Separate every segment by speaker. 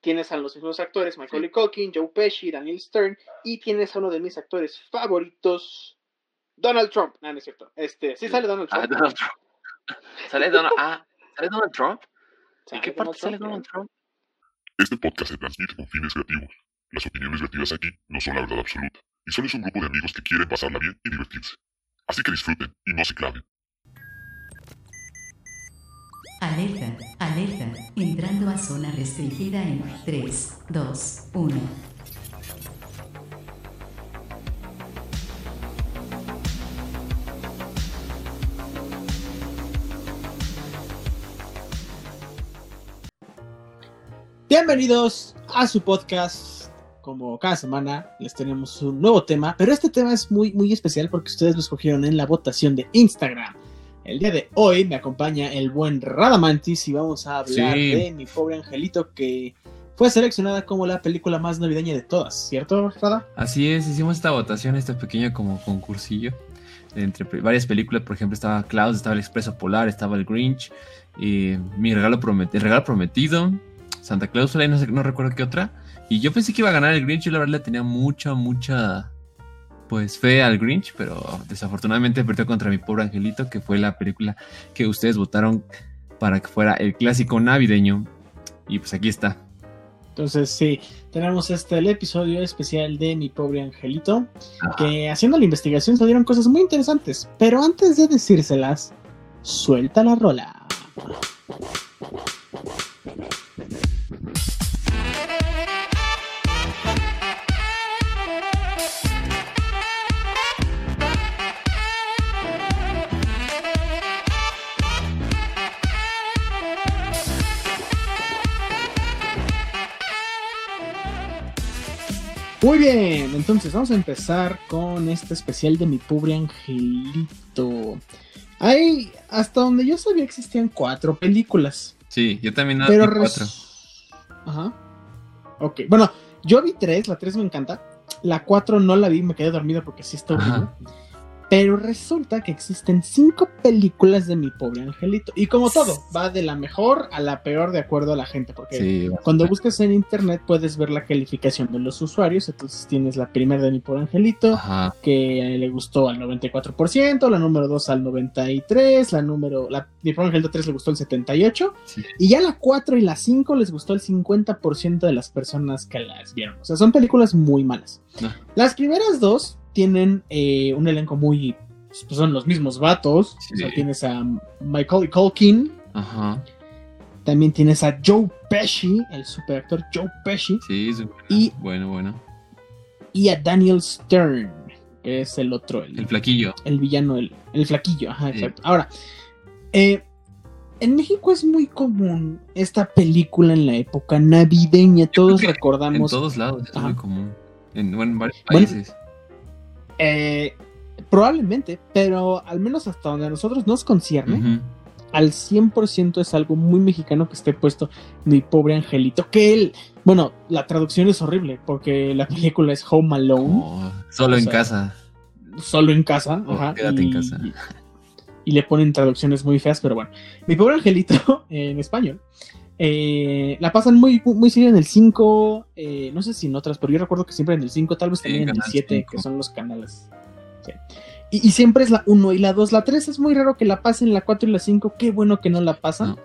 Speaker 1: tienes a los mismos actores, Michael Culkin, Joe Pesci, Daniel Stern, y tienes a uno de mis actores favoritos, Donald Trump. No, no es cierto. Este, sí sale Donald
Speaker 2: Ah,
Speaker 1: Trump.
Speaker 2: Donald Trump. ¿Sale Donald, ah, ¿sale Donald Trump? ¿En qué parte sale Donald
Speaker 1: Trump,
Speaker 2: Trump?
Speaker 3: Este podcast se transmite con fines creativos. Las opiniones vertidas aquí no son la verdad absoluta, y solo es un grupo de amigos que quieren pasarla bien y divertirse. Así que disfruten y no se claven.
Speaker 4: Alerta, alerta, entrando a zona restringida en 3, 2, 1.
Speaker 1: Bienvenidos a su podcast. Como cada semana les tenemos un nuevo tema, pero este tema es muy muy especial porque ustedes lo escogieron en la votación de Instagram. El día de hoy me acompaña el buen Radamantis y vamos a hablar
Speaker 5: Sí.
Speaker 1: de mi pobre angelito que fue seleccionada como la película más navideña de todas, ¿cierto, Rada?
Speaker 5: Así es, hicimos esta votación, este pequeño como concursillo entre varias películas, por ejemplo estaba Klaus, estaba El Expreso Polar, estaba El Grinch, y mi regalo el regalo prometido, Santa Claus, y no, sé- no recuerdo qué otra, y yo pensé que iba a ganar el Grinch, yo la verdad le tenía mucha, mucha, pues fe al Grinch, pero desafortunadamente perdió contra mi pobre angelito, que fue la película que ustedes votaron para que fuera el clásico navideño, y pues aquí está.
Speaker 1: Entonces sí, tenemos este el episodio especial de mi pobre angelito,
Speaker 5: Ajá.
Speaker 1: que haciendo la investigación se dieron cosas muy interesantes, pero antes de decírselas, suelta la rola. Muy bien, entonces vamos a empezar con este especial de mi pobre angelito. Hay, hasta donde yo sabía existían cuatro películas.
Speaker 5: Sí, yo también
Speaker 1: pero
Speaker 5: vi cuatro.
Speaker 1: Ajá. Ok, bueno, yo vi tres, la tres me encanta. La cuatro no la vi, me quedé dormido porque sí está horrible. Pero resulta que existen cinco películas de mi pobre angelito. Y como todo, va de la mejor a la peor de acuerdo a la gente. Porque
Speaker 5: Sí,
Speaker 1: cuando buscas en internet puedes ver la calificación de los usuarios. Entonces tienes la primera de mi pobre angelito,
Speaker 5: Ajá.
Speaker 1: que le gustó al 94%, la número 2 al 93%, la número, la mi pobre angelito 3 le gustó el 78%,
Speaker 5: Sí.
Speaker 1: y ya la 4 y la 5 les gustó el 50% de las personas que las vieron. O sea, son películas muy malas.
Speaker 5: No.
Speaker 1: Las primeras dos tienen eh, un elenco muy... pues, son los mismos vatos.
Speaker 5: Sí.
Speaker 1: O sea, tienes a Michael Culkin,
Speaker 5: Ajá.
Speaker 1: también tienes a Joe Pesci, el superactor Joe Pesci,
Speaker 5: Sí, súper
Speaker 1: Y-
Speaker 5: bueno, bueno.
Speaker 1: y a Daniel Stern, que es el otro, el,
Speaker 5: El flaquillo.
Speaker 1: el villano, el, el flaquillo. Ajá,
Speaker 5: Sí.
Speaker 1: exacto. Ahora, eh, en México es muy común esta película en la época navideña. Todos
Speaker 5: que En
Speaker 1: recordamos.
Speaker 5: todos lados es
Speaker 1: Ajá.
Speaker 5: muy común. En, bueno, en varios
Speaker 1: Bueno,
Speaker 5: países.
Speaker 1: Eh, probablemente, pero al menos hasta donde a nosotros nos concierne, al 100% es algo muy mexicano que esté puesto mi pobre angelito. Que él, bueno, la traducción es horrible porque la película es Home Alone.
Speaker 5: Como solo en
Speaker 1: sea,
Speaker 5: casa.
Speaker 1: solo en casa.
Speaker 5: O
Speaker 1: ajá,
Speaker 5: quédate en casa.
Speaker 1: Y, y le ponen traducciones muy feas, pero bueno. Mi pobre angelito en español. Eh, la pasan muy, muy seguido en el 5, eh, no sé si en otras, pero yo recuerdo que siempre en el 5, tal vez
Speaker 5: Sí,
Speaker 1: también en el
Speaker 5: Canal
Speaker 1: 7,
Speaker 5: 5.
Speaker 1: que son los canales. Sí. Y, y siempre es la 1 y la 2. La 3 es muy raro que la pasen, la 4 y la 5, qué bueno que no la pasan.
Speaker 5: No.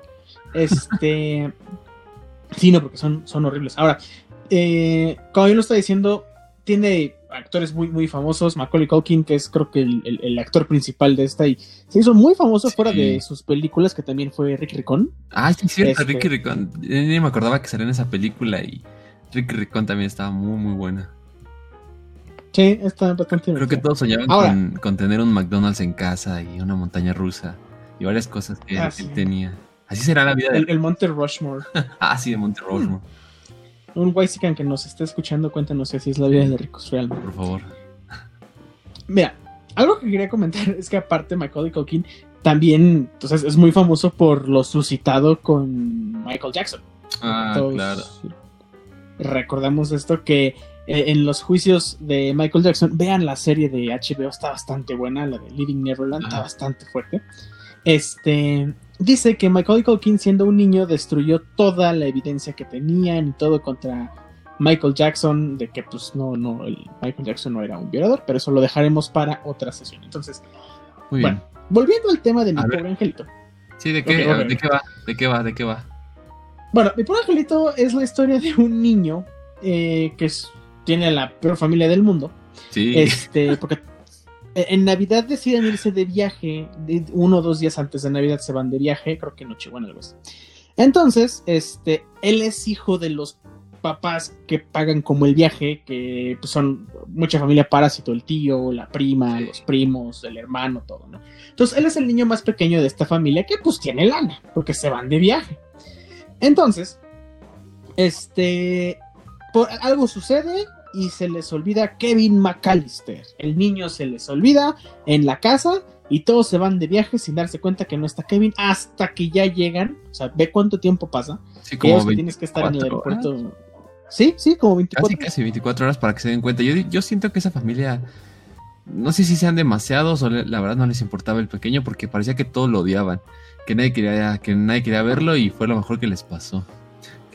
Speaker 1: Este. sí, no, porque son, son horribles. Ahora, eh, como yo lo estaba diciendo, tiene actores muy, muy famosos. Macaulay Culkin, que es creo que el, el- el actor principal de esta, y se hizo muy famoso
Speaker 5: Sí.
Speaker 1: fuera de sus películas, que también fue Rick Ricón.
Speaker 5: Ah, sí, es cierto.
Speaker 1: Este-
Speaker 5: Ricky Ricón. Yo Ni me acordaba que salía en esa película y Ricky Ricón también estaba muy, muy buena.
Speaker 1: Sí, está bastante
Speaker 5: Creo que todos soñaban
Speaker 1: Ahora-
Speaker 5: con, con tener un McDonald's en casa y una montaña rusa y varias cosas que
Speaker 1: Ah,
Speaker 5: él
Speaker 1: sí.
Speaker 5: tenía. Así será la vida de...
Speaker 1: El, el Monte Rushmore.
Speaker 5: Ah, sí, de Monte Rushmore,
Speaker 1: Un Waisican que nos esté escuchando, cuéntanos si así es la vida de ricos realmente.
Speaker 5: por favor.
Speaker 1: Mira, algo que quería comentar es que aparte Macaulay Culkin también entonces, es muy famoso por lo suscitado con Michael Jackson.
Speaker 5: Ah, claro.
Speaker 1: Recordamos esto que eh, en los juicios de Michael Jackson, vean la serie de HBO, está bastante buena, la de Living Neverland, está bastante fuerte. Este, dice que Michael Culkin, siendo un niño, destruyó toda la evidencia que tenían y todo contra Michael Jackson, de que pues no, no, el Michael Jackson no era un violador, pero eso lo dejaremos para otra sesión. Entonces,
Speaker 5: Muy bien.
Speaker 1: bueno, volviendo al tema de mi pobre angelito.
Speaker 5: Sí, ¿de qué, ver. ¿de qué va? ¿De qué va? ¿De qué va?
Speaker 1: Bueno, mi pobre angelito es la historia de un niño eh, que es- tiene la peor familia del mundo.
Speaker 5: Sí.
Speaker 1: Este, porque en Navidad deciden irse de viaje, de- uno o dos días antes de Navidad se van de viaje, creo que Nochebuena algo así. Entonces, este, él es hijo de los papás que pagan como el viaje, que pues, son mucha familia parásito, el tío, la prima, los primos, el hermano, todo, ¿no? Entonces, él es el niño más pequeño de esta familia que pues tiene lana, porque se van de viaje. Entonces, este, por algo sucede y se les olvida Kevin McAllister. El niño se les olvida en la casa y todos se van de viaje sin darse cuenta que no está Kevin hasta que ya llegan. O sea, ve cuánto tiempo pasa.
Speaker 5: Sí, como
Speaker 1: que tienes que estar en el
Speaker 5: 24
Speaker 1: aeropuerto. Sí, sí, como 24.
Speaker 5: Casi, casi 24 horas para que se den cuenta. Yo, yo siento que esa familia, no sé si sean demasiados o le- la verdad no les importaba el pequeño porque parecía que todos lo odiaban, que nadie quería, que nadie quería verlo y fue lo mejor que les pasó.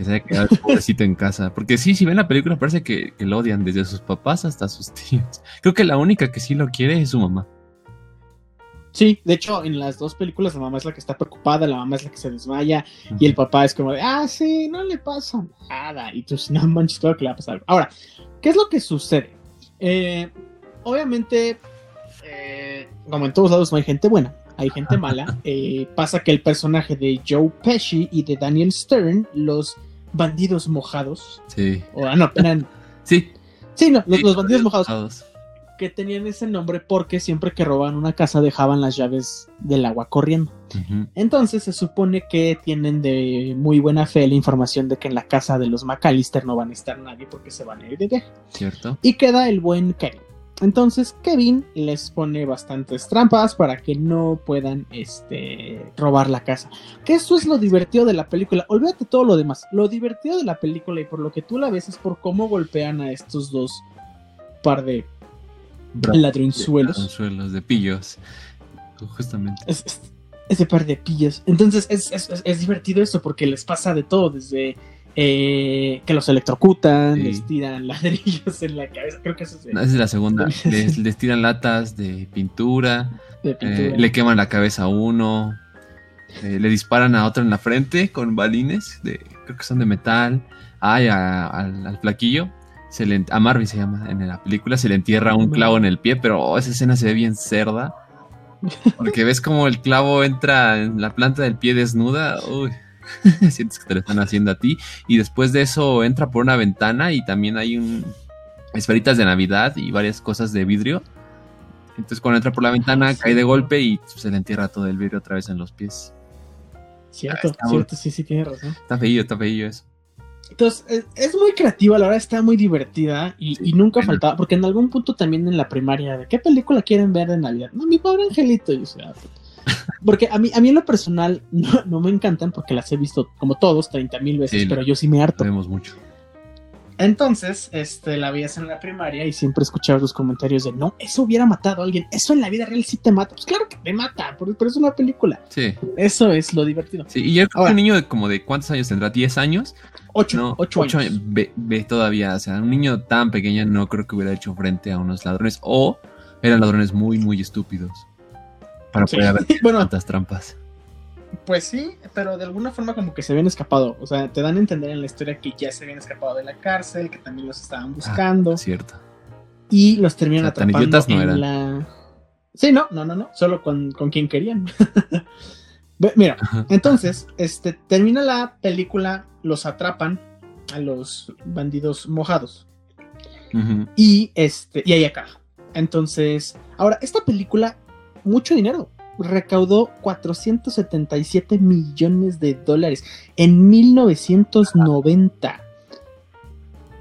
Speaker 5: Que se haya quedado el pobrecito en casa. Porque sí, si ven la película parece que, que lo odian desde sus papás hasta sus tíos. Creo que la única que sí lo quiere es su mamá.
Speaker 1: Sí, de hecho, en las dos películas la mamá es la que está preocupada, la mamá es la que se desmaya y el papá es como de, ah, sí, no le pasa nada. Y tú, no manches, claro que le va a pasar. algo". Ahora, ¿qué es lo que sucede? Eh, obviamente, eh, como en todos lados no hay gente buena, hay gente mala. Eh, pasa que el personaje de Joe Pesci y de Daniel Stern, los bandidos mojados,
Speaker 5: Sí.
Speaker 1: o ah, no, eran,
Speaker 5: Sí.
Speaker 1: sí, no, los,
Speaker 5: Sí,
Speaker 1: los bandidos mojados,
Speaker 5: mojados.
Speaker 1: que tenían ese nombre porque siempre que robaban una casa dejaban las llaves del agua corriendo. Entonces se supone que tienen de muy buena fe la información de que en la casa de los McAllister no van a estar nadie porque se van a ir de viaje.
Speaker 5: ¿Cierto?
Speaker 1: Y queda el buen Kevin. Entonces Kevin les pone bastantes trampas para que no puedan este, robar la casa. Que eso es lo divertido de la película. Olvídate todo lo demás. Lo divertido de la película y por lo que tú la ves es por cómo golpean a estos dos par de ladronzuelos.
Speaker 5: Ladronzuelos, de pillos. Justamente.
Speaker 1: es- es- ese par de pillos. Entonces es, es- es- es divertido eso porque les pasa de todo, desde eh, que los electrocutan,
Speaker 5: Sí.
Speaker 1: les tiran ladrillos en la cabeza, creo que eso es de,
Speaker 5: Esa es la segunda. Les, les tiran latas de pintura,
Speaker 1: de
Speaker 5: eh,
Speaker 1: pintura.
Speaker 5: le queman la cabeza a uno, eh, le disparan a otro en la frente con balines, de, creo que son de metal. Ay, a- al, al flaquillo, se le, a Marvin se llama en la película, se le entierra un clavo en el pie, pero oh, esa escena se ve bien cerda. Porque ves como el clavo entra en la planta del pie desnuda. Uy, sientes que te lo están haciendo a ti. Y después de eso entra por una ventana y también hay un esferitas de Navidad y varias cosas de vidrio. Entonces cuando entra por la ventana cae de golpe y se le entierra todo el vidrio otra vez en los pies.
Speaker 1: Cierto,
Speaker 5: muy-
Speaker 1: cierto, sí, sí, tienes razón.
Speaker 5: Está feillo, está feillo eso.
Speaker 1: Entonces, es, es muy creativa, la verdad está muy divertida y,
Speaker 5: Sí,
Speaker 1: y nunca
Speaker 5: bueno.
Speaker 1: faltaba, porque en algún punto también en la primaria, ¿de qué película quieren ver de Navidad? No, mi pobre angelito. Y yo "Ah, puta". Porque a mí, a mí en lo personal no, no me encantan porque las he visto como todos 30 mil veces,
Speaker 5: Sí,
Speaker 1: pero yo sí me harto.
Speaker 5: Vemos mucho.
Speaker 1: Entonces, este, la veías en la primaria y siempre escuchabas los comentarios de no, eso hubiera matado a alguien, eso en la vida real sí te mata. Pues claro que te mata, pero, pero es una película.
Speaker 5: Sí,
Speaker 1: Eso es lo divertido.
Speaker 5: sí. Y yo creo que un niño de como de cuántos años tendrá, 10 años.
Speaker 1: Ocho,
Speaker 5: No,
Speaker 1: ocho,
Speaker 5: ocho
Speaker 1: años.
Speaker 5: Ve, ve todavía, o sea, un niño tan pequeño no creo que hubiera hecho frente a unos ladrones o eran ladrones muy, muy estúpidos para
Speaker 1: Sí.
Speaker 5: poder haber
Speaker 1: Bueno,
Speaker 5: tantas trampas.
Speaker 1: pues sí, pero de alguna forma como que se habían escapado. O sea, te dan a entender en la historia que ya se habían escapado de la cárcel, que también los estaban buscando
Speaker 5: Cierto.
Speaker 1: y los terminan
Speaker 5: O sea, tan
Speaker 1: atrapando
Speaker 5: idiotas no
Speaker 1: en
Speaker 5: eran.
Speaker 1: la... Sí, no, no, no, no, solo con, con quien querían. Mira,
Speaker 5: Ajá.
Speaker 1: Entonces, este, termina la película, los atrapan a los bandidos mojados y este y ahí acaba. Entonces, ahora esta película mucho dinero recaudó 477 millones de dólares en 1990.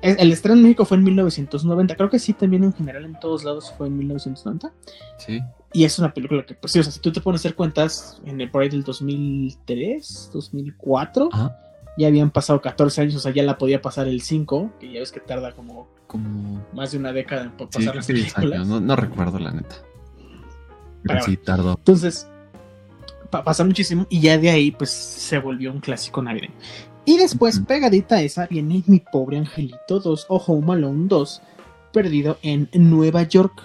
Speaker 1: El estreno en México fue en 1990, creo que sí, también en general en todos lados fue en 1990.
Speaker 5: Sí.
Speaker 1: Y es una película que, pues sí, o sea, si tú te pones a hacer cuentas, en el por ahí del 2003, 2004,
Speaker 5: Ajá.
Speaker 1: ya habían pasado 14 años, o sea, ya la podía pasar el 5, que ya ves que tarda como
Speaker 5: Como.
Speaker 1: más de una década en
Speaker 5: Sí,
Speaker 1: pasar
Speaker 5: creo
Speaker 1: las
Speaker 5: que 10
Speaker 1: películas.
Speaker 5: años. No, no recuerdo la neta. Pero tardó.
Speaker 1: Entonces, pa- pasa muchísimo y ya de ahí pues se volvió un clásico navideño. Y después, pegadita a esa, viene Mi Pobre Angelito 2 o Home Alone 2, perdido en Nueva York.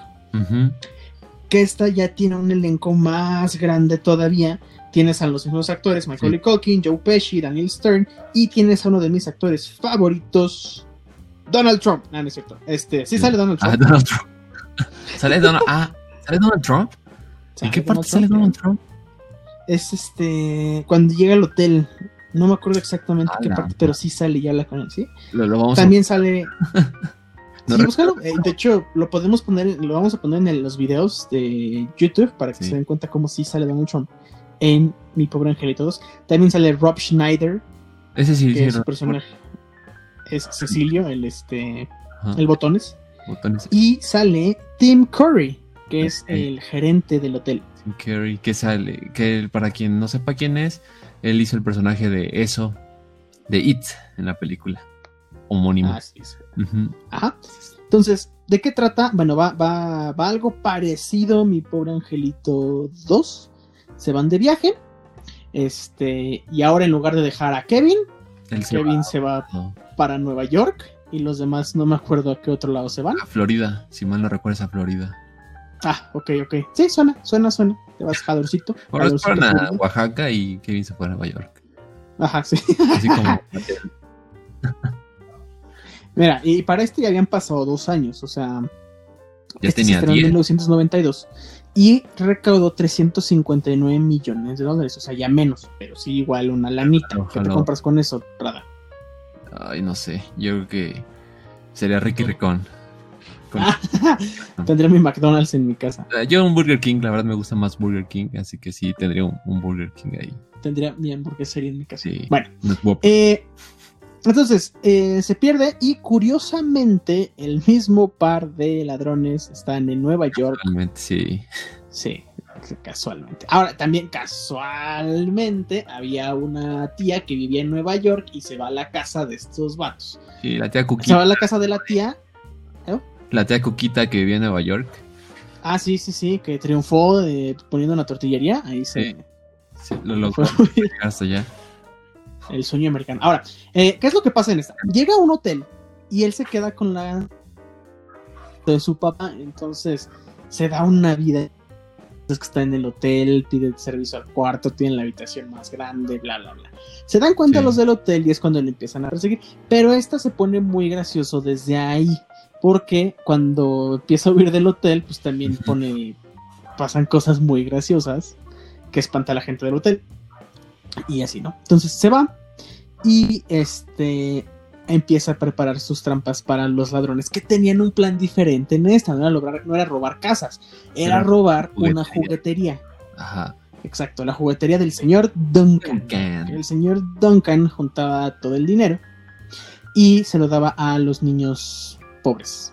Speaker 1: Que esta ya tiene un elenco más grande todavía. Tienes a los mismos actores, Michael
Speaker 5: Sí.
Speaker 1: Culkin, Joe Pesci, Daniel Stern, y tienes a uno de mis actores favoritos, Donald Trump. Ah, no es cierto. Este, sí sale Donald
Speaker 5: Ah,
Speaker 1: Trump.
Speaker 5: Donald Trump. ¿Sale Donald, ah, ¿sale Donald Trump? ¿En qué parte sale Donald Trump?
Speaker 1: Es este. Cuando llega al hotel. No me acuerdo exactamente qué
Speaker 5: Ala.
Speaker 1: parte, pero sí sale ya la con él, ¿sí?
Speaker 5: Lo, lo vamos
Speaker 1: También sale.
Speaker 5: No
Speaker 1: Sí. Eh, de hecho, lo podemos poner, lo vamos a poner en el- los videos de YouTube para que
Speaker 5: Sí.
Speaker 1: se den cuenta cómo sí sale Donald Trump en Mi Pobre Angelito 2. También sale Rob Schneider,
Speaker 5: a... Ese sí,
Speaker 1: que es su personaje. Es Cecilio, el este.
Speaker 5: Ajá,
Speaker 1: El botones.
Speaker 5: botones.
Speaker 1: Y sale Tim Curry, que es
Speaker 5: Ok.
Speaker 1: el gerente del hotel.
Speaker 5: Tim Curry, que sale, que para quien no sepa quién es, él hizo el personaje de eso, de It, en la película.
Speaker 1: Así es.
Speaker 5: Ujú.
Speaker 1: Ajá. Entonces, ¿de qué trata? Bueno, va, va, va algo parecido, mi pobre angelito 2. Se van de viaje. Este, y ahora en lugar de dejar a Kevin,
Speaker 5: se
Speaker 1: Kevin
Speaker 5: va
Speaker 1: se va
Speaker 5: no,
Speaker 1: para Nueva York. Y los demás no me acuerdo a qué otro lado se van.
Speaker 5: a Florida, si mal no recuerdas a Florida.
Speaker 1: Ah, ok, ok. Sí, suena, suena, suena. Te vas jadorcito.
Speaker 5: Ahora se fueron a. Oaxaca y Kevin se fue a Nueva York.
Speaker 1: Ajá, sí.
Speaker 5: Así como
Speaker 1: Mira, y para este ya habían pasado dos años, o sea.
Speaker 5: ya
Speaker 1: este se
Speaker 5: tenía
Speaker 1: estrenó en
Speaker 5: 10.
Speaker 1: 1992 y recaudó 359 millones de dólares, o sea, ya menos, pero sí igual una lanita. ¿Qué te
Speaker 5: Ojalá.
Speaker 1: compras con eso, Rada?
Speaker 5: Ay, no sé, yo creo que sería Ricky Ricón. Con-
Speaker 1: Tendría mi McDonald's en mi casa.
Speaker 5: Ah, Yo un Burger King, la verdad me gusta más Burger King, así que sí tendría un, un Burger King ahí.
Speaker 1: Tendría mi hamburguesería en mi casa.
Speaker 5: Sí.
Speaker 1: Bueno, eh, entonces eh, se pierde y curiosamente el mismo par de ladrones están en Nueva York.
Speaker 5: Sí.
Speaker 1: Sí, casualmente. Ahora, también casualmente había una tía que vivía en Nueva York y se va a la casa de estos vatos.
Speaker 5: Sí, la tía
Speaker 1: Se va a la casa de la tía.
Speaker 5: La tía Cuquita que vivía en Nueva York.
Speaker 1: Ah, sí, sí, sí, que triunfó eh, poniendo una tortillería. Ahí se.
Speaker 5: Sí. Sí, lo logró hasta allá.
Speaker 1: el sueño americano. Ahora, eh, ¿qué es lo que pasa en esta? Llega a un hotel y él se queda con la de su papá, entonces se da una vida. Es que está en el hotel, pide el servicio al cuarto, tiene la habitación más grande, bla, bla, bla. Se dan cuenta
Speaker 5: Sí.
Speaker 1: los del hotel y es cuando le empiezan a perseguir. Pero esta se pone muy gracioso desde ahí, porque cuando empieza a huir del hotel, pues también pone. pasan cosas muy graciosas que espanta a la gente del hotel. Y así, ¿no? Entonces se va y este empieza a preparar sus trampas para los ladrones que tenían un plan diferente en esta, no era, lograr- no era robar casas, era robar una
Speaker 5: juguetería.
Speaker 1: juguetería.
Speaker 5: Ajá.
Speaker 1: Exacto, la juguetería del señor Duncan.
Speaker 5: Duncan.
Speaker 1: El señor Duncan juntaba todo el dinero y se lo daba a los niños pobres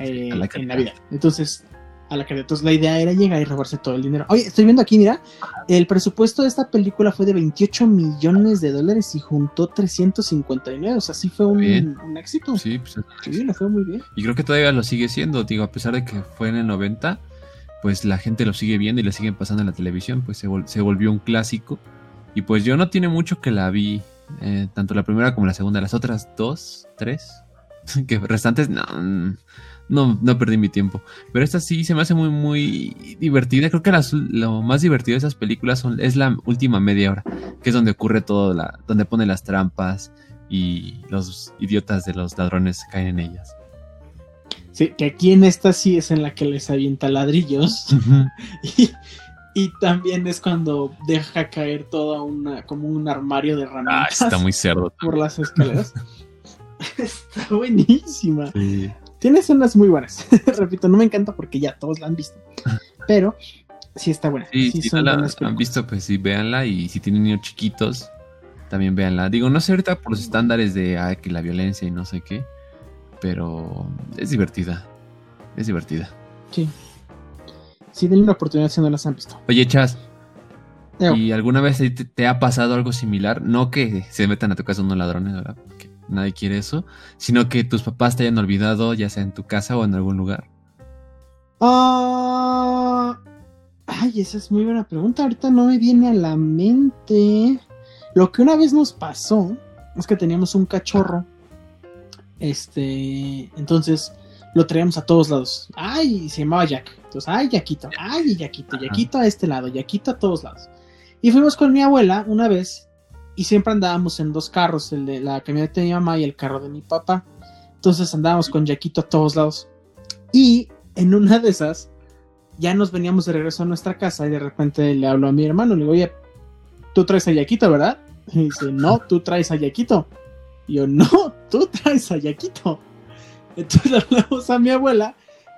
Speaker 1: eh,
Speaker 5: la
Speaker 1: en. Navidad. Entonces, a la caridad. Entonces, la idea era llegar y robarse todo el dinero. Oye, estoy viendo aquí, mira, el presupuesto de esta película fue de 28 millones de dólares y juntó 359. O sea, sí fue un éxito.
Speaker 5: Sí, pues
Speaker 1: Sí, le fue muy bien.
Speaker 5: Y creo que todavía lo sigue siendo, digo, a pesar de que fue en el 90, pues la gente lo sigue viendo y le siguen pasando en la televisión, pues se, vol- se volvió un clásico. Y pues yo no tiene mucho que la vi, eh, tanto la primera como la segunda, las otras dos, tres, que restantes, no, no, no perdí mi tiempo. Pero esta sí se me hace muy, muy divertida. Creo que las- lo más divertido de esas películas son, es la última media hora, que es donde ocurre todo, la, donde pone las trampas y los idiotas de los ladrones caen en ellas.
Speaker 1: Sí, que aquí en esta sí es en la que les avienta ladrillos. Y, y también es cuando deja caer toda una, como un armario de
Speaker 5: Ah,
Speaker 1: herramientas
Speaker 5: está muy cerdo.
Speaker 1: por las escaleras. está buenísima.
Speaker 5: Sí.
Speaker 1: Tiene escenas muy buenas. Repito, no me encanta porque ya todos la han visto. Pero sí está buena.
Speaker 5: Sí,
Speaker 1: Sí,
Speaker 5: si
Speaker 1: son
Speaker 5: no la
Speaker 1: buenas
Speaker 5: han visto, pues sí, véanla. Y si tienen niños chiquitos, también véanla. Digo, no sé ahorita por los estándares de ah, que la violencia y no sé qué, pero es divertida. Es divertida.
Speaker 1: Sí. Sí, denle una oportunidad si no las han visto.
Speaker 5: Oye, Chas. ¿y alguna vez te, te ha pasado algo similar? No que se metan a tu casa unos ladrones, ¿verdad? Nadie quiere eso, sino que tus papás te hayan olvidado, ya sea en tu casa o en algún lugar.
Speaker 1: Ah, Ay, esa es muy buena pregunta. Ahorita no me viene a la mente. Lo que una vez nos pasó es que teníamos un cachorro. Este, entonces lo traíamos a todos lados. Ay, se llamaba Jack. Entonces, ay, Yaquito, ay, Yaquito, Yaquito a este lado, Yaquito a todos lados. Y fuimos con mi abuela una vez y siempre andábamos en dos carros, el de la camioneta de mi mamá y el carro de mi papá. Entonces andábamos con Yaquito a todos lados. Y en una de esas, ya nos veníamos de regreso a nuestra casa y de repente le hablo a mi hermano, le digo, oye, tú traes a Yaquito, ¿verdad? Y dice, no, tú traes a Yaquito. Y yo, no, tú traes a Yaquito. Entonces le hablamos a mi abuela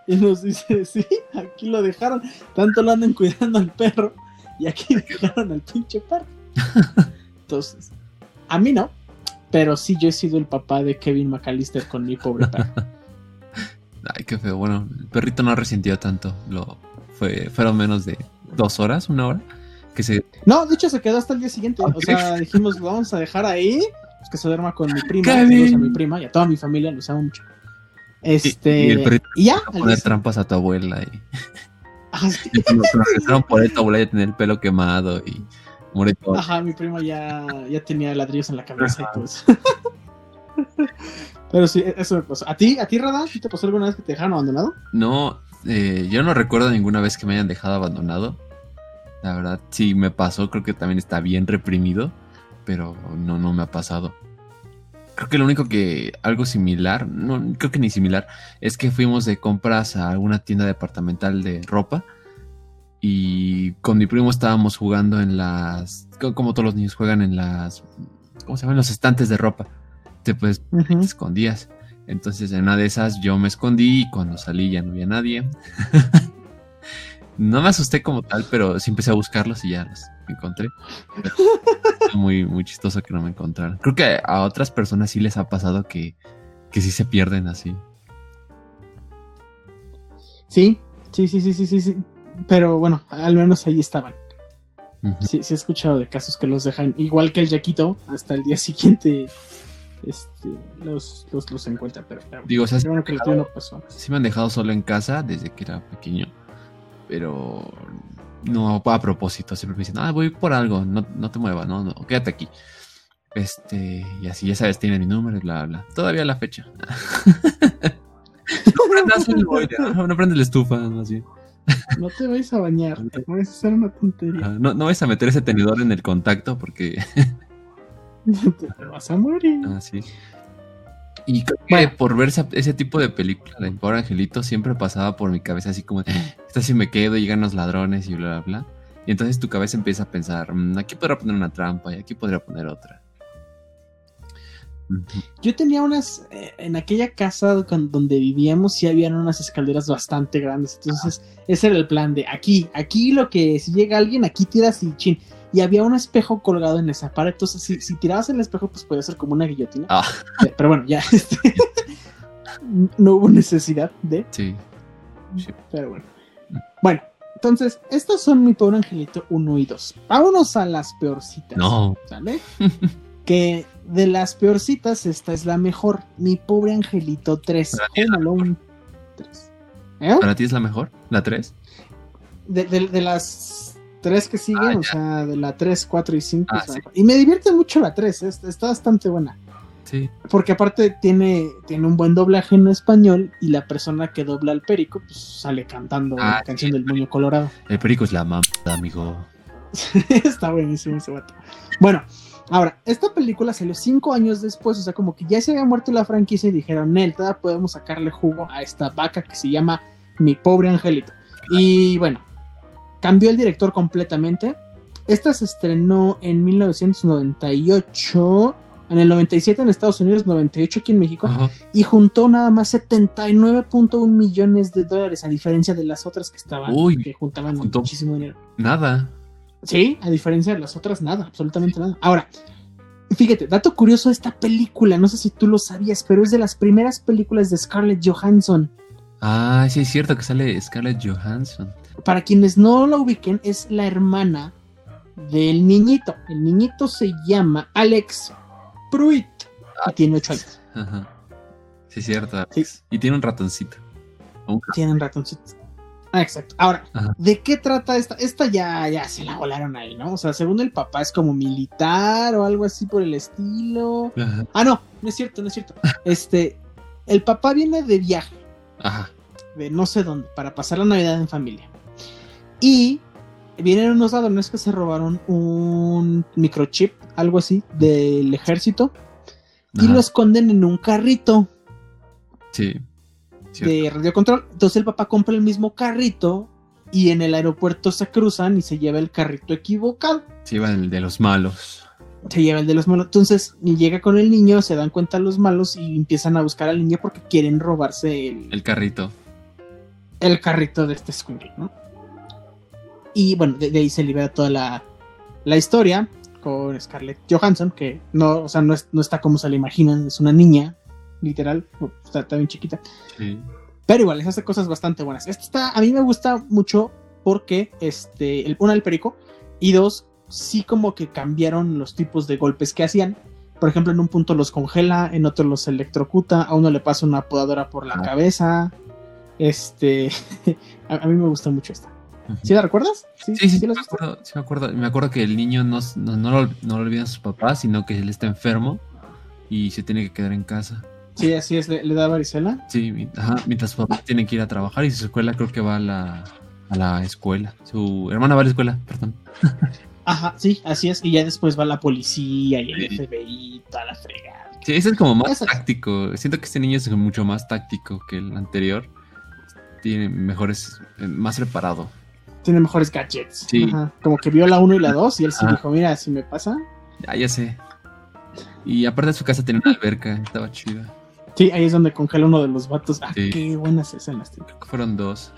Speaker 1: y nos dice, sí, aquí lo dejaron. Tanto lo andan cuidando al perro y aquí dejaron al pinche perro. Entonces, a mí no, pero sí yo he sido el papá de Kevin McAllister con mi pobre perro.
Speaker 5: Ay, qué feo. Bueno, el perrito no resintió tanto. Lo fue, fueron menos de dos horas, una hora. Que se.
Speaker 1: No, de hecho se quedó hasta el día siguiente. O sea, dijimos, lo vamos a dejar ahí. Pues que se duerma con mi prima. A mi prima y a toda mi familia, los amo mucho. Este.
Speaker 5: y el perrito
Speaker 1: y ya.
Speaker 5: poner
Speaker 1: día-
Speaker 5: trampas a tu abuela. Y,
Speaker 1: Ah, sí.
Speaker 5: y lo por tu abuela ya tenía el pelo quemado y muere todo.
Speaker 1: Ajá, mi prima ya, ya tenía ladrillos en la cabeza y todo eso. Pero sí, eso me pasó. ¿A ti, a ti, Rada? ¿Sí te pasó alguna vez que te dejaron abandonado?
Speaker 5: No, eh, yo no recuerdo ninguna vez que me hayan dejado abandonado. La verdad, sí me pasó, creo que también está bien reprimido, pero no, no me ha pasado. Creo que lo único que, algo similar, no, creo que ni similar, es que fuimos de compras a alguna tienda departamental de ropa y con mi primo estábamos jugando en las, co- como todos los niños juegan en las, ¿cómo se llaman? Los estantes de ropa. Te pues te escondías. Entonces en una de esas yo me escondí y cuando salí ya no había nadie. no me asusté como tal, pero sí empecé a buscarlos y ya los encontré. Muy, muy chistoso que no me encontraran. Creo que a otras personas sí les ha pasado que, que sí se pierden así.
Speaker 1: Sí, sí, sí, sí, sí, sí, sí. Pero bueno, al menos ahí estaban.
Speaker 5: Ujú.
Speaker 1: Sí, sí he escuchado de casos que los dejan, igual que el Yaquito, hasta el día siguiente este, los, los, los encuentran. Pero, pero
Speaker 5: Digo, o sea,
Speaker 1: qué bueno que el tuyo no pasó.
Speaker 5: sí me han dejado solo en casa desde que era pequeño. Pero no a propósito. Siempre me dicen, ah, voy por algo, no, no te muevas, no, no, quédate aquí. Este, y así, ya sabes, tiene mi número y bla, bla. Todavía la fecha. no prendas el boiler, no, no prendas la estufa, más bien.
Speaker 1: No te vayas a bañar, te puedes hacer una tontería.
Speaker 5: Ah, No, no vais a meter ese tenedor en el contacto porque
Speaker 1: te vas a morir.
Speaker 5: así. Y creo que por ver ese tipo de película, la de Pobre Angelito, siempre pasaba por mi cabeza así como, de, esta si me quedo, llegan los ladrones y bla, bla, bla. Y entonces tu cabeza empieza a pensar, "Mm, aquí podría poner una trampa y aquí podría poner otra.
Speaker 1: Yo tenía unas, eh, en aquella casa con- donde vivíamos, sí habían unas escaleras bastante grandes. Entonces, ese era el plan de aquí, aquí lo que, si llega alguien, aquí tiras y chin. Y había un espejo colgado en esa pared. Entonces, si, si tirabas el espejo, pues podía ser como una guillotina.
Speaker 5: Ah.
Speaker 1: Eh, Pero bueno, ya, este, no hubo necesidad de.
Speaker 5: Sí. Sí.
Speaker 1: Pero bueno. Bueno, entonces, estos son mi pobre angelito 1 y 2. Vámonos a las peorcitas.
Speaker 5: No.
Speaker 1: ¿Sale? que de las peorcitas, esta es la mejor. Mi pobre angelito 3.
Speaker 5: Para ti
Speaker 1: Home 3. ¿Eh?
Speaker 5: ¿Para ti es la mejor? ¿La 3?
Speaker 1: De, de- de las tres que siguen,
Speaker 5: Ah,
Speaker 1: o sea, de la 3, 4 y 5.
Speaker 5: Ah, sí.
Speaker 1: Y me divierte mucho la 3, es- está bastante buena.
Speaker 5: Sí.
Speaker 1: Porque aparte tiene, tiene un buen doblaje en español y la persona que dobla al perico pues sale cantando
Speaker 5: Ah,
Speaker 1: la canción del moño colorado.
Speaker 5: El perico es la mamá, amigo.
Speaker 1: Está buenísimo ese vato. Bueno, ahora, esta película salió cinco años después, o sea, como que ya se había muerto la franquicia y dijeron, Nel, todavía podemos sacarle jugo a esta vaca que se llama Mi Pobre Angelito. Y bueno, cambió el director completamente. Esta se estrenó en 1998, en el 97 en Estados Unidos, 98 aquí en México,
Speaker 5: Ajá.
Speaker 1: y juntó nada más 79.1 millones de dólares, a diferencia de las otras que estaban,
Speaker 5: Uy,
Speaker 1: que juntaban muchísimo dinero.
Speaker 5: Nada.
Speaker 1: Sí, a diferencia de las otras, nada, absolutamente nada. Ahora, fíjate, dato curioso de esta película, no sé si tú lo sabías, pero es de las primeras películas de Scarlett Johansson.
Speaker 5: Ah, sí, es cierto que sale Scarlett Johansson.
Speaker 1: Para quienes no la ubiquen, es la hermana del niñito. El niñito se llama Alex Pruitt y tiene 8 años.
Speaker 5: Ajá. Sí, es cierto.
Speaker 1: Sí.
Speaker 5: Y tiene un ratoncito. Un
Speaker 1: Tienen ratoncitos. Ah, exacto. Ahora,
Speaker 5: Ajá.
Speaker 1: ¿de qué trata esta? Esta ya, ya se la volaron ahí, ¿no? O sea, según el papá es como militar o algo así por el estilo.
Speaker 5: Ajá.
Speaker 1: Ah, no, no es cierto, no es cierto. Este, el papá viene de viaje,
Speaker 5: Ajá.
Speaker 1: de no sé dónde, para pasar la Navidad en familia. Y vienen unos ladrones que se robaron un microchip, algo así, del ejército, y
Speaker 5: Ajá.
Speaker 1: lo esconden en un carrito.
Speaker 5: Sí. Cierto.
Speaker 1: de radiocontrol. Entonces el papá compra el mismo carrito y en el aeropuerto se cruzan y se lleva el carrito equivocado.
Speaker 5: Sí, iba el de los malos.
Speaker 1: Se lleva el de los malos. Entonces llega con el niño, se dan cuenta los malos y empiezan a buscar al niño porque quieren robarse el,
Speaker 5: El carrito.
Speaker 1: el carrito de este Squirrel, ¿no? Y bueno, de, de ahí se libera toda la, la historia con Scarlett Johansson, que no, o sea, no, es- no está como se la imaginan, es una niña, literal, está, está bien chiquita.
Speaker 5: Sí.
Speaker 1: Pero igual, les hace cosas bastante buenas. Esta está, a mí me gusta mucho porque, este, el, una, el perico, y dos, sí como que cambiaron los tipos de golpes que hacían. Por ejemplo, en un punto los congela, en otro los electrocuta, a uno le pasa una podadora por la
Speaker 5: Ah.
Speaker 1: cabeza. Este, a, a mí me gusta mucho esta. ¿Sí la recuerdas?
Speaker 5: Sí, sí,
Speaker 1: la
Speaker 5: me acuerdo, sí me acuerdo. Me acuerdo que el niño no, no, no lo, no lo olvidan sus papás, sino que él está enfermo y se tiene que quedar en casa.
Speaker 1: Sí, así es, le, le da varicela.
Speaker 5: Sí, ajá, mientras su papá tiene que ir a trabajar y su escuela creo que va a la, a la escuela. Su hermana va a la escuela, perdón.
Speaker 1: Ajá, sí, así es. Y ya después va la policía y el
Speaker 5: Sí.
Speaker 1: FBI, toda la fregada.
Speaker 5: Sí, ese es como más táctico. Siento que este niño es mucho más táctico que el anterior. Tiene mejores, eh, más preparado.
Speaker 1: Tiene mejores gadgets.
Speaker 5: Sí.
Speaker 1: Ajá, Como que vio la 1 y la 2 y él sí
Speaker 5: Ajá.
Speaker 1: dijo, mira, si me pasa.
Speaker 5: Ya, ya sé. Y aparte de su casa tenía una alberca, estaba chida.
Speaker 1: Sí, ahí es donde congela uno de los vatos. Ah,
Speaker 5: Sí.
Speaker 1: qué buenas escenas, tío.
Speaker 5: Creo que fueron dos.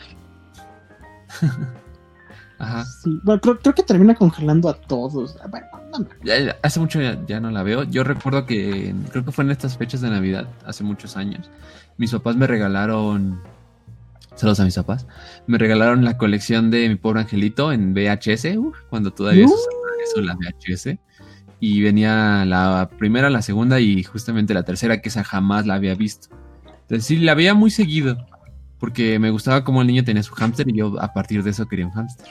Speaker 5: Ajá.
Speaker 1: Sí. Bueno, creo, creo que termina congelando a todos. Ah, Bueno, no.
Speaker 5: Ya, hace mucho ya, ya no la veo. Yo recuerdo que creo que fue en estas fechas de Navidad, hace muchos años. Mis papás me regalaron. Saludos a mis papás. Me regalaron la colección de Mi Pobre Angelito en VHS, cuando todavía se
Speaker 1: Uh.
Speaker 5: usaba eso, la VHS. Y venía la primera, la segunda y justamente la tercera, que esa jamás la había visto. Entonces sí, la veía muy seguido. Porque me gustaba cómo el niño tenía su hámster y yo a partir de eso quería un hámster.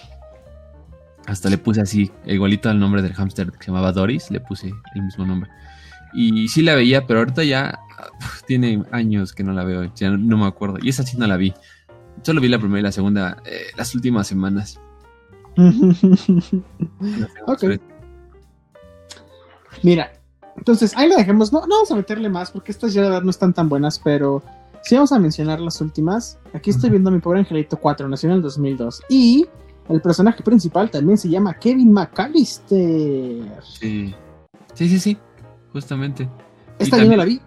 Speaker 5: Hasta le puse así, igualito al nombre del hámster que se llamaba Doris, le puse el mismo nombre. Y sí la veía, pero ahorita ya uf, tiene años que no la veo, ya no, no me acuerdo. Y esa sí no la vi. Solo vi la primera y la segunda eh, las últimas semanas.
Speaker 1: Ok. Mira, entonces ahí la dejemos. No, no vamos a meterle más porque estas ya de verdad no están tan buenas, pero sí vamos a mencionar las últimas. Aquí estoy viendo a mi pobre Angelito 4, nació en el 2002. Y el personaje principal también se llama Kevin McAllister.
Speaker 5: Sí. Sí, sí, sí. Justamente.
Speaker 1: Esta yo no la vi.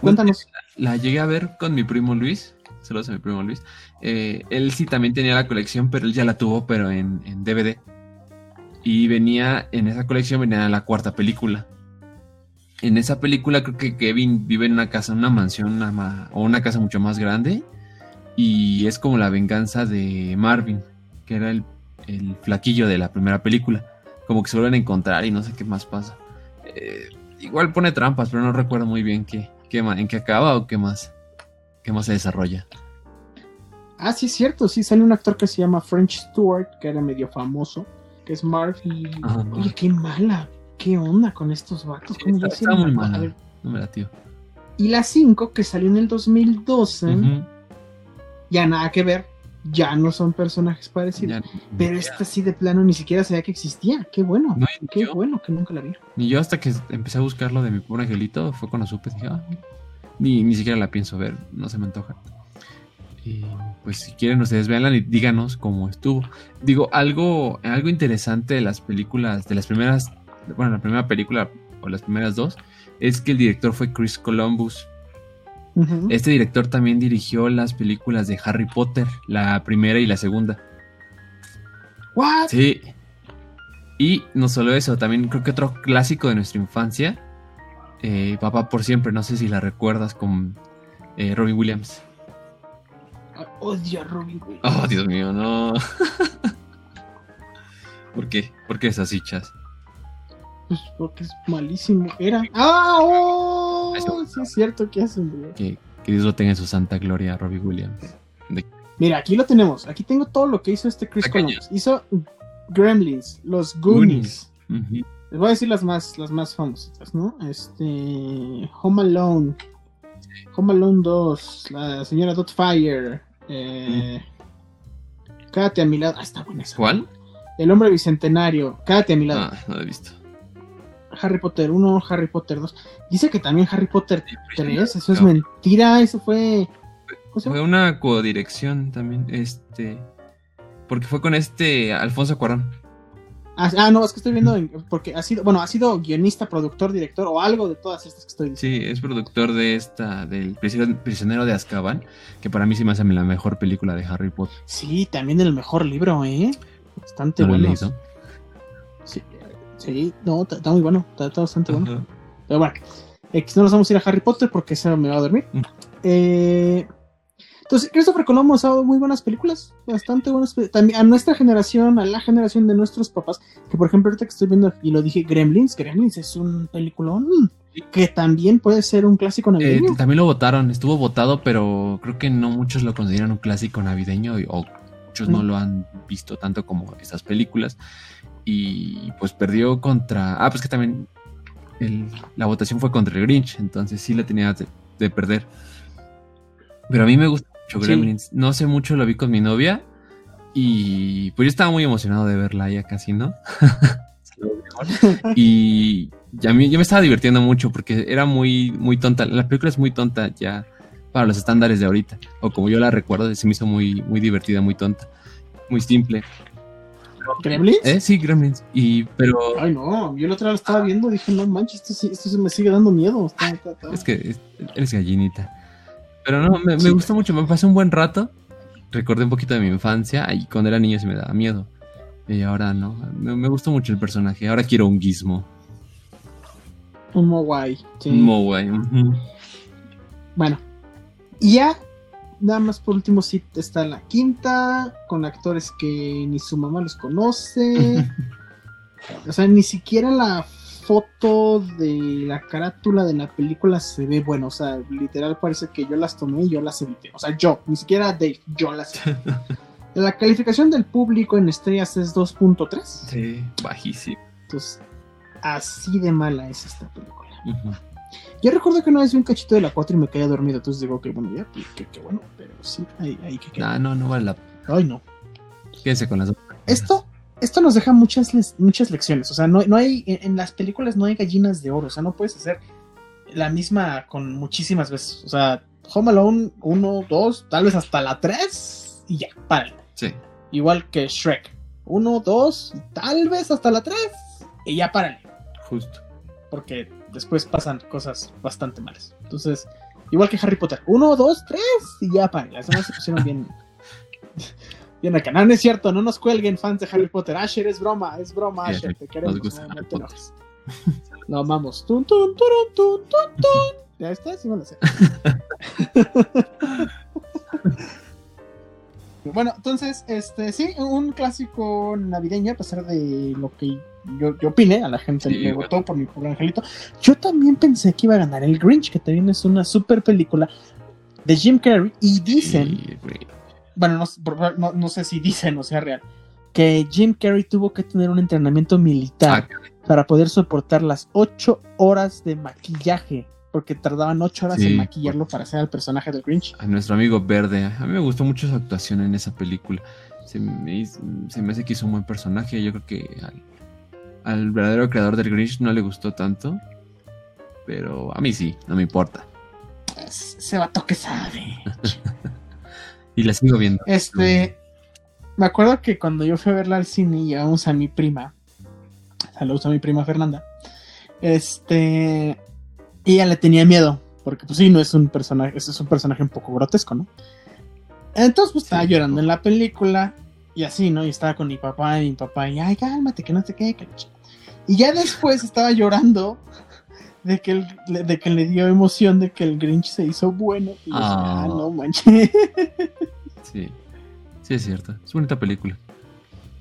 Speaker 1: Cuéntanos.
Speaker 5: La llegué a ver con mi primo Luis. Saludos a mi primo Luis. Eh, él sí también tenía la colección, pero él ya la tuvo, pero en, en DVD. Y venía, en esa colección venía la cuarta película. En esa película creo que Kevin vive en una casa, una mansión una o una casa mucho más grande. Y es como la venganza de Marvin, que era el, el flaquillo de la primera película. Como que se vuelven a encontrar y no sé qué más pasa. Eh, igual pone trampas, pero no recuerdo muy bien qué, qué en qué acaba o qué más, qué más se desarrolla.
Speaker 1: Ah, sí, es cierto. Sí, sale un actor que se llama French Stewart, que era medio famoso, que es Marv. Y...
Speaker 5: Ajá,
Speaker 1: Oye,
Speaker 5: Marv.
Speaker 1: qué mala. ¿Qué onda con estos vatos? ¿Cómo
Speaker 5: está- está muy mala.
Speaker 1: ver,
Speaker 5: No me la tío.
Speaker 1: Y la 5, que salió en el 2012,
Speaker 5: Ujú.
Speaker 1: ya nada que ver. Ya no son personajes parecidos.
Speaker 5: Ya-
Speaker 1: Pero esta sí de plano ni siquiera sabía que existía. Qué bueno.
Speaker 5: No,
Speaker 1: Qué
Speaker 5: yo-
Speaker 1: bueno que nunca la vi.
Speaker 5: Ni yo hasta que empecé a buscar lo de mi pobre angelito, fue cuando supe, dije, ah, ni, ni siquiera la pienso ver, no se me antoja. Y pues si quieren ustedes véanla y díganos cómo estuvo. Digo, algo, algo interesante de las películas, de las primeras, bueno, la primera película o las primeras dos, es que el director fue Chris Columbus. Este director también dirigió las películas de Harry Potter, la primera y la segunda.
Speaker 1: ¿What?
Speaker 5: Sí. Y no solo eso, también creo que otro clásico de nuestra infancia, eh, Papá por siempre, no sé si la recuerdas con eh, Robin Williams.
Speaker 1: Odio a Robin Williams.
Speaker 5: Oh, Dios mío, no. ¿Por qué? ¿Por qué esas hichas?
Speaker 1: Pues porque es malísimo. Era. ¡Ah! ¡Oh! Sí, es cierto que hace un video.
Speaker 5: Que, que Dios lo tenga en su santa gloria, Robin Williams. De-
Speaker 1: Mira, aquí lo tenemos. Aquí tengo todo lo que hizo este Chris. Columbus. Hizo Gremlins, Los Goonies. Les voy a decir las más, las más famosas, ¿no? Este. Home Alone. Home Alone 2. La señora Dotfire. Eh, Quédate a mi lado. Ah, está buena esa.
Speaker 5: ¿Cuál?
Speaker 1: El hombre bicentenario. Quédate a mi lado.
Speaker 5: Ah, no lo he visto.
Speaker 1: Harry Potter 1, Harry Potter 2. Dice que también Harry Potter 3. Eso es
Speaker 5: No.
Speaker 1: mentira. Eso fue. ¿Cómo se
Speaker 5: Fue una codirección también, este, porque fue con este Alfonso Cuarón.
Speaker 1: Ah, ah, no, es que estoy viendo. en- porque ha sido. Bueno, ha sido guionista, productor, director o algo de todas estas que estoy diciendo.
Speaker 5: Sí, es productor de esta, del Prision- Prisionero de Azkaban, que para mí sí me hace la mejor película de Harry Potter.
Speaker 1: Sí, también el mejor libro, ¿eh? Bastante
Speaker 5: ¿No
Speaker 1: bueno. Sí, sí, no, está, muy bueno, está, está bastante bueno. Pero bueno, X, no nos vamos a ir a Harry Potter porque ese me va a dormir.
Speaker 5: Mm.
Speaker 1: Eh, entonces, Christopher Columbus ha dado muy buenas películas, bastante buenas. También a nuestra generación, a la generación de nuestros papás, que por ejemplo, ahorita que estoy viendo y lo dije, Gremlins, Gremlins es un peliculón que también puede ser un clásico
Speaker 5: Eh,
Speaker 1: navideño.
Speaker 5: también lo votaron, estuvo votado, pero creo que no muchos lo consideran un clásico navideño o muchos no
Speaker 1: No.
Speaker 5: lo han visto tanto como estas películas. Y pues perdió contra... Ah, pues que también el- la votación fue contra el Grinch, entonces sí la tenía de, de perder. Pero a mí me gusta
Speaker 1: Sí.
Speaker 5: No sé mucho, lo vi con mi novia y pues yo estaba muy emocionado de verla ya casi, ¿no? y y a mí yo me estaba divirtiendo mucho porque era muy muy tonta. La película es muy tonta ya para los estándares de ahorita. O como yo la recuerdo, se me hizo muy, muy divertida, muy tonta, muy simple.
Speaker 1: ¿Gremlins?
Speaker 5: Eh, sí, Gremlins. Y, pero
Speaker 1: Ay, no, yo la otra vez estaba viendo dije, no manches, esto, sí- esto sí me sigue dando miedo. Está- está- está-
Speaker 5: es que es- eres gallinita. Pero no, me, me
Speaker 1: Sí.
Speaker 5: gustó mucho, me pasé un buen rato. Recordé un poquito de mi infancia y cuando era niño sí me daba miedo. Y ahora no, me, me gustó mucho el personaje. Ahora quiero un gizmo.
Speaker 1: Un Mogwai. sí.
Speaker 5: Un Mowai.
Speaker 1: Bueno, y ya, nada más por último, sí está la quinta, con actores que ni su mamá los conoce. o sea, ni siquiera la foto de la carátula de la película se ve bueno. O sea, literal parece que yo las tomé y yo las edité. O sea, yo, ni siquiera Dave, yo las edité. La calificación del público en estrellas es 2.3.
Speaker 5: Sí, bajísimo.
Speaker 1: Entonces, así de mala es esta película.
Speaker 5: Ujú.
Speaker 1: Yo recuerdo que una vez vi un cachito de la 4 y me caía dormido, entonces digo que bueno, ya, pues, que, que bueno, pero sí, ahí, ahí que queda.
Speaker 5: Ah, no, no vale la
Speaker 1: Ay, no.
Speaker 5: Quédese con las dos.
Speaker 1: Esto, esto nos deja muchas, muchas lecciones, o sea, no, no hay, en, en las películas no hay gallinas de oro, o sea, no puedes hacer la misma con muchísimas veces, o sea, Home Alone 1, 2, tal vez hasta la 3 y ya, párale.
Speaker 5: Sí.
Speaker 1: Igual que Shrek, 1, 2, tal vez hasta la 3 y ya párale.
Speaker 5: Justo.
Speaker 1: porque después pasan cosas bastante malas. Entonces, igual que Harry Potter, uno, dos, tres, y ya para. Las demás se pusieron bien. Bien acá. No, no es cierto, no nos cuelguen fans de Harry Potter. Asher, es broma, es broma,
Speaker 5: Sí,
Speaker 1: Asher, te queremos. no, te enojes. Lo amamos. Tun, tun, turun, tun, tun, tun. Ya está, sí me lo sé. Bueno, entonces, este, sí, un clásico navideño, a pesar de lo que yo, yo opine, a la gente
Speaker 5: Sí, bueno.
Speaker 1: votó por mi pobre angelito. Yo también pensé que iba a ganar el Grinch, que también es una super película de Jim Carrey, y dicen,
Speaker 5: Sí.
Speaker 1: Bueno, no, no, no sé si dicen o sea real, que Jim Carrey tuvo que tener un entrenamiento militar
Speaker 5: Ah,
Speaker 1: para poder soportar las ocho horas de maquillaje, porque tardaban ocho horas
Speaker 5: Sí,
Speaker 1: en maquillarlo para hacer al personaje del Grinch.
Speaker 5: a nuestro amigo Verde. A mí me gustó mucho su actuación en esa película. Se me, se me hace que hizo un buen personaje. Yo creo que al, al verdadero creador del Grinch no le gustó tanto. Pero a mí sí, no me importa.
Speaker 1: Es- Ese vato que sabe.
Speaker 5: Y la sigo viendo.
Speaker 1: Este, me acuerdo que cuando yo fui a verla al cine y llevamos a mi prima, saludos a mi prima Fernanda, este, ella le tenía miedo, porque pues sí, no es un personaje, es un personaje un poco grotesco, ¿no? Entonces pues estaba llorando en la película y así, ¿no? Y estaba con mi papá y mi papá y, ay, cálmate, que no sé qué, que la ch-". Y ya después estaba llorando de que, el- de que le dio emoción de que el Grinch se hizo bueno. Y yo ah,
Speaker 5: Ah.
Speaker 1: no manches.
Speaker 5: Sí, sí es cierto. Es bonita película.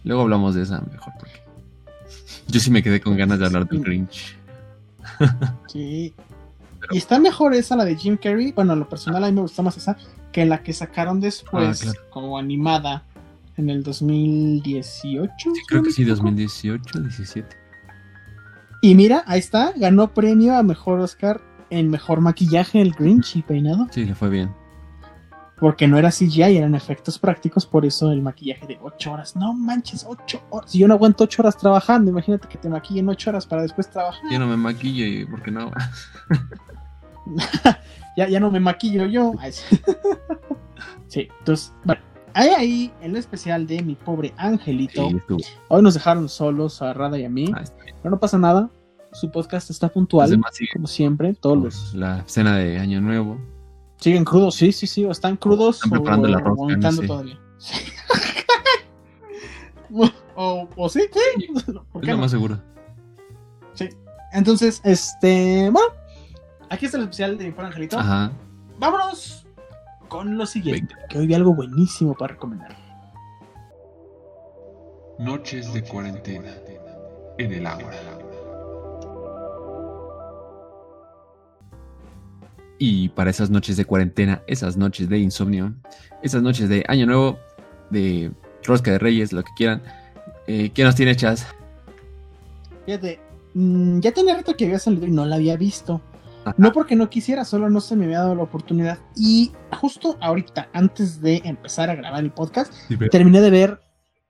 Speaker 5: Luego hablamos de esa mejor porque yo sí me quedé con ganas de hablar del Grinch.
Speaker 1: Sí.
Speaker 5: pero-
Speaker 1: Y está mejor esa, la de Jim Carrey. Bueno, en lo personal a mí me gusta más esa que la que sacaron después,
Speaker 5: Ah, claro.
Speaker 1: como animada, en el 2018.
Speaker 5: Sí, creo que sí,
Speaker 1: equivoco.
Speaker 5: 2018, 17.
Speaker 1: Y mira, ahí está, ganó premio a mejor Oscar en mejor maquillaje, el Grinch y peinado.
Speaker 5: Sí, le fue bien.
Speaker 1: Porque no era CGI, eran efectos prácticos, por eso el maquillaje de 8 horas. No manches, 8 horas. Si yo no aguanto 8 horas trabajando, imagínate que te maquillen 8 horas para después trabajar.
Speaker 5: Yo no me maquillo y ¿por qué no?
Speaker 1: Ya, ya no me maquillo yo. Sí. Entonces, bueno, hay ahí el especial de mi pobre angelito.
Speaker 5: Sí.
Speaker 1: Hoy nos dejaron solos a Rada y a mí,
Speaker 5: Ah,
Speaker 1: pero no pasa nada. Su podcast está puntual, como siempre. Todos los
Speaker 5: la cena de Año Nuevo.
Speaker 1: Siguen crudos, sí, sí, sí, o están crudos
Speaker 5: Están preparando
Speaker 1: o
Speaker 5: la rosca,
Speaker 1: vomitando
Speaker 5: no sé.
Speaker 1: todavía. Sí. o, o sí, sí. ¿Por
Speaker 5: Es
Speaker 1: qué
Speaker 5: lo
Speaker 1: no?
Speaker 5: más seguro.
Speaker 1: Entonces, este, bueno, aquí está el especial de mi angelito.
Speaker 5: Ajá.
Speaker 1: Vámonos con lo siguiente, que hoy vi algo buenísimo para recomendar.
Speaker 6: Noches de cuarentena en el agua.
Speaker 5: Y para esas noches de cuarentena, esas noches de insomnio, esas noches de Año Nuevo, de Rosca de Reyes, lo que quieran. Eh, ¿Qué nos tiene, Chas?
Speaker 1: Fíjate, mm, ya tenía rato que había salido y no la había visto.
Speaker 5: Ajá.
Speaker 1: No porque no quisiera, solo no se me había dado la oportunidad. Y justo ahorita, antes de empezar a grabar el podcast, terminé de ver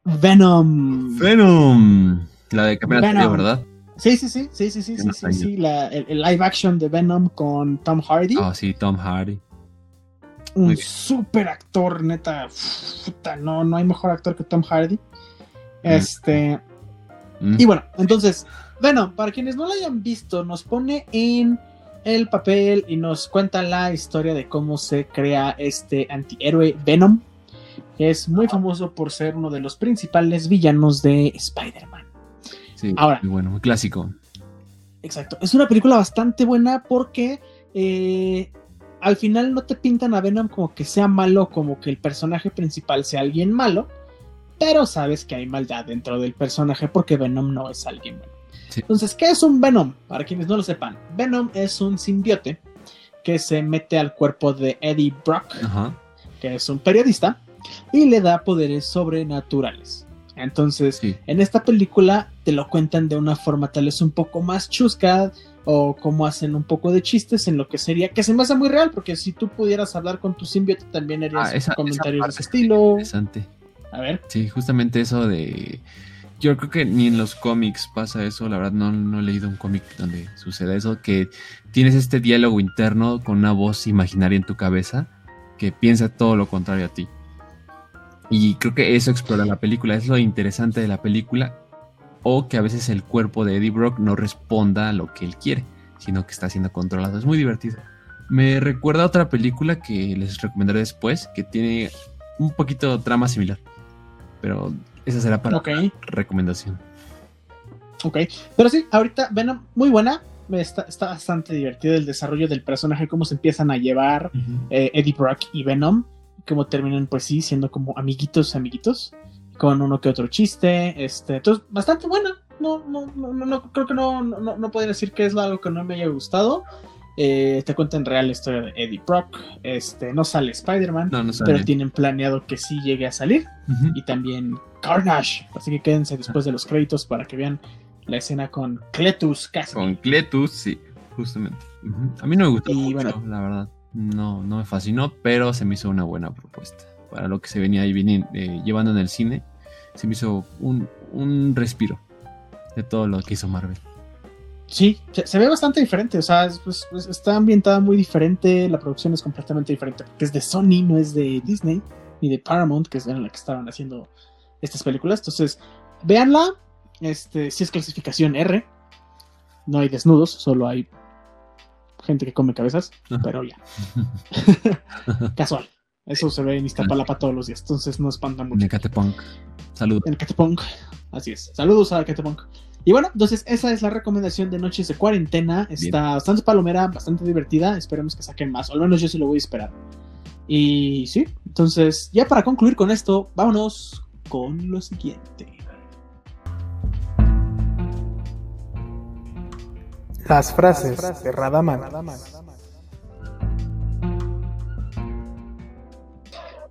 Speaker 1: Venom.
Speaker 5: Venom. La de apenas
Speaker 1: Venom.
Speaker 5: ¿verdad?
Speaker 1: Sí, sí, sí, sí, sí, sí, sí, sí, sí, la- el, el live action de Venom con Tom Hardy.
Speaker 5: Ah, sí, Tom Hardy.
Speaker 1: un super actor, neta. puta, no, no hay mejor actor que Tom Hardy. Este.
Speaker 5: Mm.
Speaker 1: Y bueno, entonces, bueno, para quienes no lo hayan visto, nos pone en el papel y nos cuenta la historia de cómo se crea este antihéroe Venom, que es muy famoso por ser uno de los principales villanos de Spider-Man.
Speaker 5: Sí,
Speaker 1: Ahora.
Speaker 5: muy bueno, muy clásico.
Speaker 1: Exacto, es una película bastante buena porque eh, al final no te pintan a Venom como que sea malo, como que el personaje principal sea alguien malo, pero sabes que hay maldad dentro del personaje porque Venom no es alguien bueno.
Speaker 5: Sí.
Speaker 1: Entonces, ¿qué es un Venom? Para quienes no lo sepan, Venom es un simbiote que se mete al cuerpo de Eddie Brock,
Speaker 5: Ajá.
Speaker 1: que es un periodista, y le da poderes sobrenaturales. Entonces,
Speaker 5: Sí.
Speaker 1: en esta película te lo cuentan de una forma tal vez un poco más chusca o como hacen un poco de chistes en lo que sería, que se me hace muy real, porque si tú pudieras hablar con tu simbiote también harías
Speaker 5: Ah,
Speaker 1: comentarios de ese estilo.
Speaker 5: Interesante.
Speaker 1: A ver,
Speaker 5: Sí, justamente eso de. Yo creo que ni en los cómics pasa eso, la verdad no, no he leído un cómic donde suceda eso, que tienes este diálogo interno con una voz imaginaria en tu cabeza que piensa todo lo contrario a ti. Y creo que eso explora la película, es lo interesante de la película, o que a veces el cuerpo de Eddie Brock no responda a lo que él quiere, sino que está siendo controlado. Es muy divertido. Me recuerda a otra película que les recomendaré después, que tiene un poquito trama similar. Pero esa será para
Speaker 1: ok,
Speaker 5: recomendación.
Speaker 1: ok. Pero sí, ahorita Venom, muy buena. Está, está bastante divertido el desarrollo del personaje, cómo se empiezan a llevar eh, Eddie Brock y Venom, cómo terminan pues sí siendo como amiguitos, amiguitos, con uno que otro chiste, este, entonces bastante buena, no, no, no, no, creo que no, no, no, podría decir que es algo que no me haya gustado, Eh, te cuentan real la historia de Eddie Brock, este, no sale Spider-Man,
Speaker 5: No, no
Speaker 1: pero tienen planeado que sí llegue a salir,
Speaker 5: Ujú.
Speaker 1: y también Carnage, así que quédense después de los créditos para que vean la escena con Cletus casi.
Speaker 5: Con Cletus, sí, justamente. A mí no me gustó
Speaker 1: Y
Speaker 5: mucho,
Speaker 1: bueno.
Speaker 5: la verdad. No, no me fascinó, pero se me hizo una buena propuesta. Para lo que se venía ahí vini- eh, llevando en el cine, se me hizo un, un respiro de todo lo que hizo Marvel.
Speaker 1: Sí, se, ve bastante diferente, o sea, es- está ambientada muy diferente, la producción es completamente diferente, porque es de Sony, no es de Disney, ni de Paramount, que es en la que estaban haciendo estas películas. Entonces, véanla, este, si es clasificación R, no hay desnudos, solo hay gente que come cabezas, pero ya, casual. Eso se ve en Iztapalapa todos los días, entonces no espanta mucho.
Speaker 5: Necate Punk. Saludos.
Speaker 1: En Catepunk. Así es. Saludos a Catepunk. Y bueno, entonces esa es la recomendación de Noches de Cuarentena. Está bastante palomera, bastante divertida. Esperemos que saquen más. O al menos yo sí lo voy a esperar. Y sí, entonces ya para concluir con esto, vámonos con lo siguiente. Las frases de Radaman.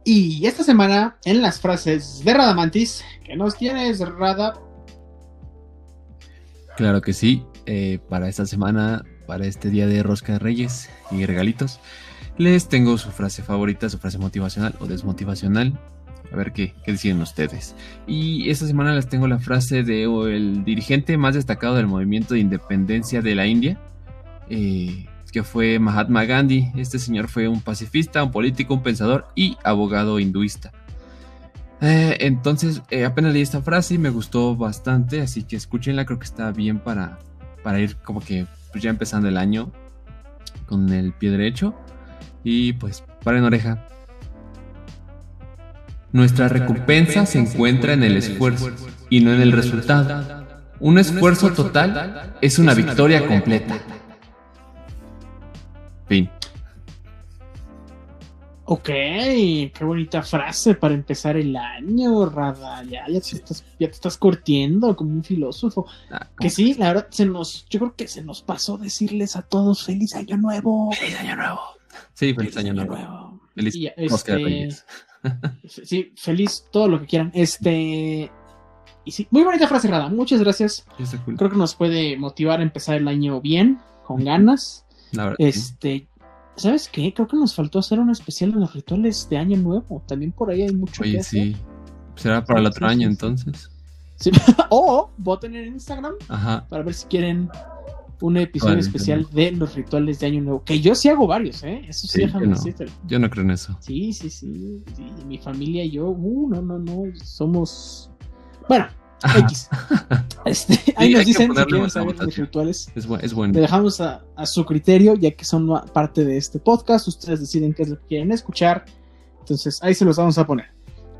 Speaker 1: Y esta semana, en las frases de Radamantis, que nos tienes, Rada?
Speaker 5: Claro que sí. Eh, para esta semana, para este día de Rosca de Reyes y regalitos, les tengo su frase favorita, su frase motivacional o desmotivacional a ver qué, qué deciden ustedes. Y esta semana les tengo la frase de el dirigente más destacado del movimiento de independencia de la India, eh, que fue Mahatma Gandhi. Este señor fue un pacifista, un político, un pensador y abogado hinduista. Eh, entonces, eh, apenas leí esta frase y me gustó bastante, así que escúchenla, creo que está bien para, para ir como que pues, ya empezando el año con el pie derecho. Y pues, paren oreja. Nuestra recompensa se encuentra en el esfuerzo y no en el resultado. Un esfuerzo total es una victoria completa. Fin.
Speaker 1: Ok, qué bonita frase para empezar el año, Rada. Ya, ya, te, estás, ya te estás curtiendo como un filósofo.
Speaker 5: Ah,
Speaker 1: Que sí, la verdad, se nos, yo creo que se nos pasó decirles a todos feliz año nuevo.
Speaker 5: Feliz año nuevo. Sí, feliz año nuevo.
Speaker 1: nuevo.
Speaker 5: Feliz
Speaker 1: Y, este,
Speaker 5: Reyes.
Speaker 1: Sí, feliz, todo lo que quieran. Este. Y sí, muy bonita frase, Rada. Muchas gracias.
Speaker 5: Cool.
Speaker 1: Creo que nos puede motivar a empezar el año bien, con ganas.
Speaker 5: La verdad, sí.
Speaker 1: Este. ¿Sabes qué? Creo que nos faltó hacer un especial de los rituales de año nuevo. También por ahí hay mucho que
Speaker 5: Oye,
Speaker 1: hacer.
Speaker 5: sí. Será para el otro año entonces.
Speaker 1: Sí. o voten en Instagram
Speaker 5: Ajá.
Speaker 1: para ver si quieren un episodio
Speaker 5: Vale,
Speaker 1: especial de los rituales de año nuevo. Que yo sí hago varios, ¿eh? Eso sí,
Speaker 5: Sí,
Speaker 1: déjame
Speaker 5: yo no.
Speaker 1: decírtelo.
Speaker 5: Yo no creo en eso.
Speaker 1: Sí, sí, sí, sí. Mi familia y yo, uh, no, no, no. Somos. Bueno, X. Este, ahí nos dicen si quieren saber
Speaker 5: votación.
Speaker 1: rituales.
Speaker 5: Es, es
Speaker 1: Le
Speaker 5: bueno.
Speaker 1: dejamos a, a su criterio, ya que son parte de este podcast. Ustedes deciden qué es lo que quieren escuchar. Entonces, ahí se los vamos a poner.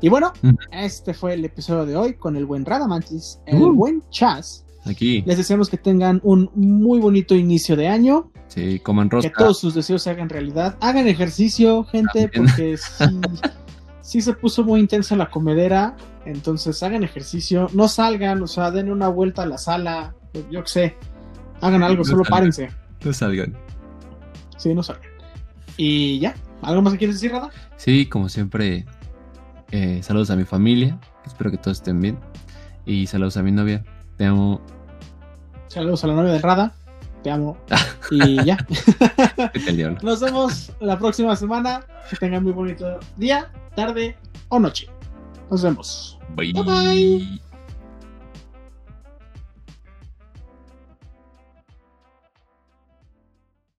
Speaker 1: Y bueno, este fue el episodio de hoy con el buen Radamantis, el
Speaker 5: Uh.
Speaker 1: buen Chas.
Speaker 5: Aquí.
Speaker 1: Les deseamos que tengan un muy bonito inicio de año,
Speaker 5: Sí, coman
Speaker 1: que
Speaker 5: rosca.
Speaker 1: todos sus deseos se hagan realidad. Hagan ejercicio, gente,
Speaker 5: También.
Speaker 1: porque sí, sí se puso muy intensa la comedera. Entonces, hagan ejercicio, no salgan, o sea, den una vuelta a la sala, yo qué sé. Hagan algo,
Speaker 5: No
Speaker 1: solo
Speaker 5: salgan.
Speaker 1: párense.
Speaker 5: No salgan.
Speaker 1: Sí, no salgan. Y ya, ¿algo más que quieres decir, Rada?
Speaker 5: Sí, como siempre, eh, saludos a mi familia. Espero que todos estén bien. Y saludos a mi novia. Te amo.
Speaker 1: Saludos a la novia de Rada. Te amo. Y ya. Nos vemos la próxima semana. Que tengan muy bonito día, tarde o noche. Nos vemos.
Speaker 5: Bye.
Speaker 1: Bye, bye.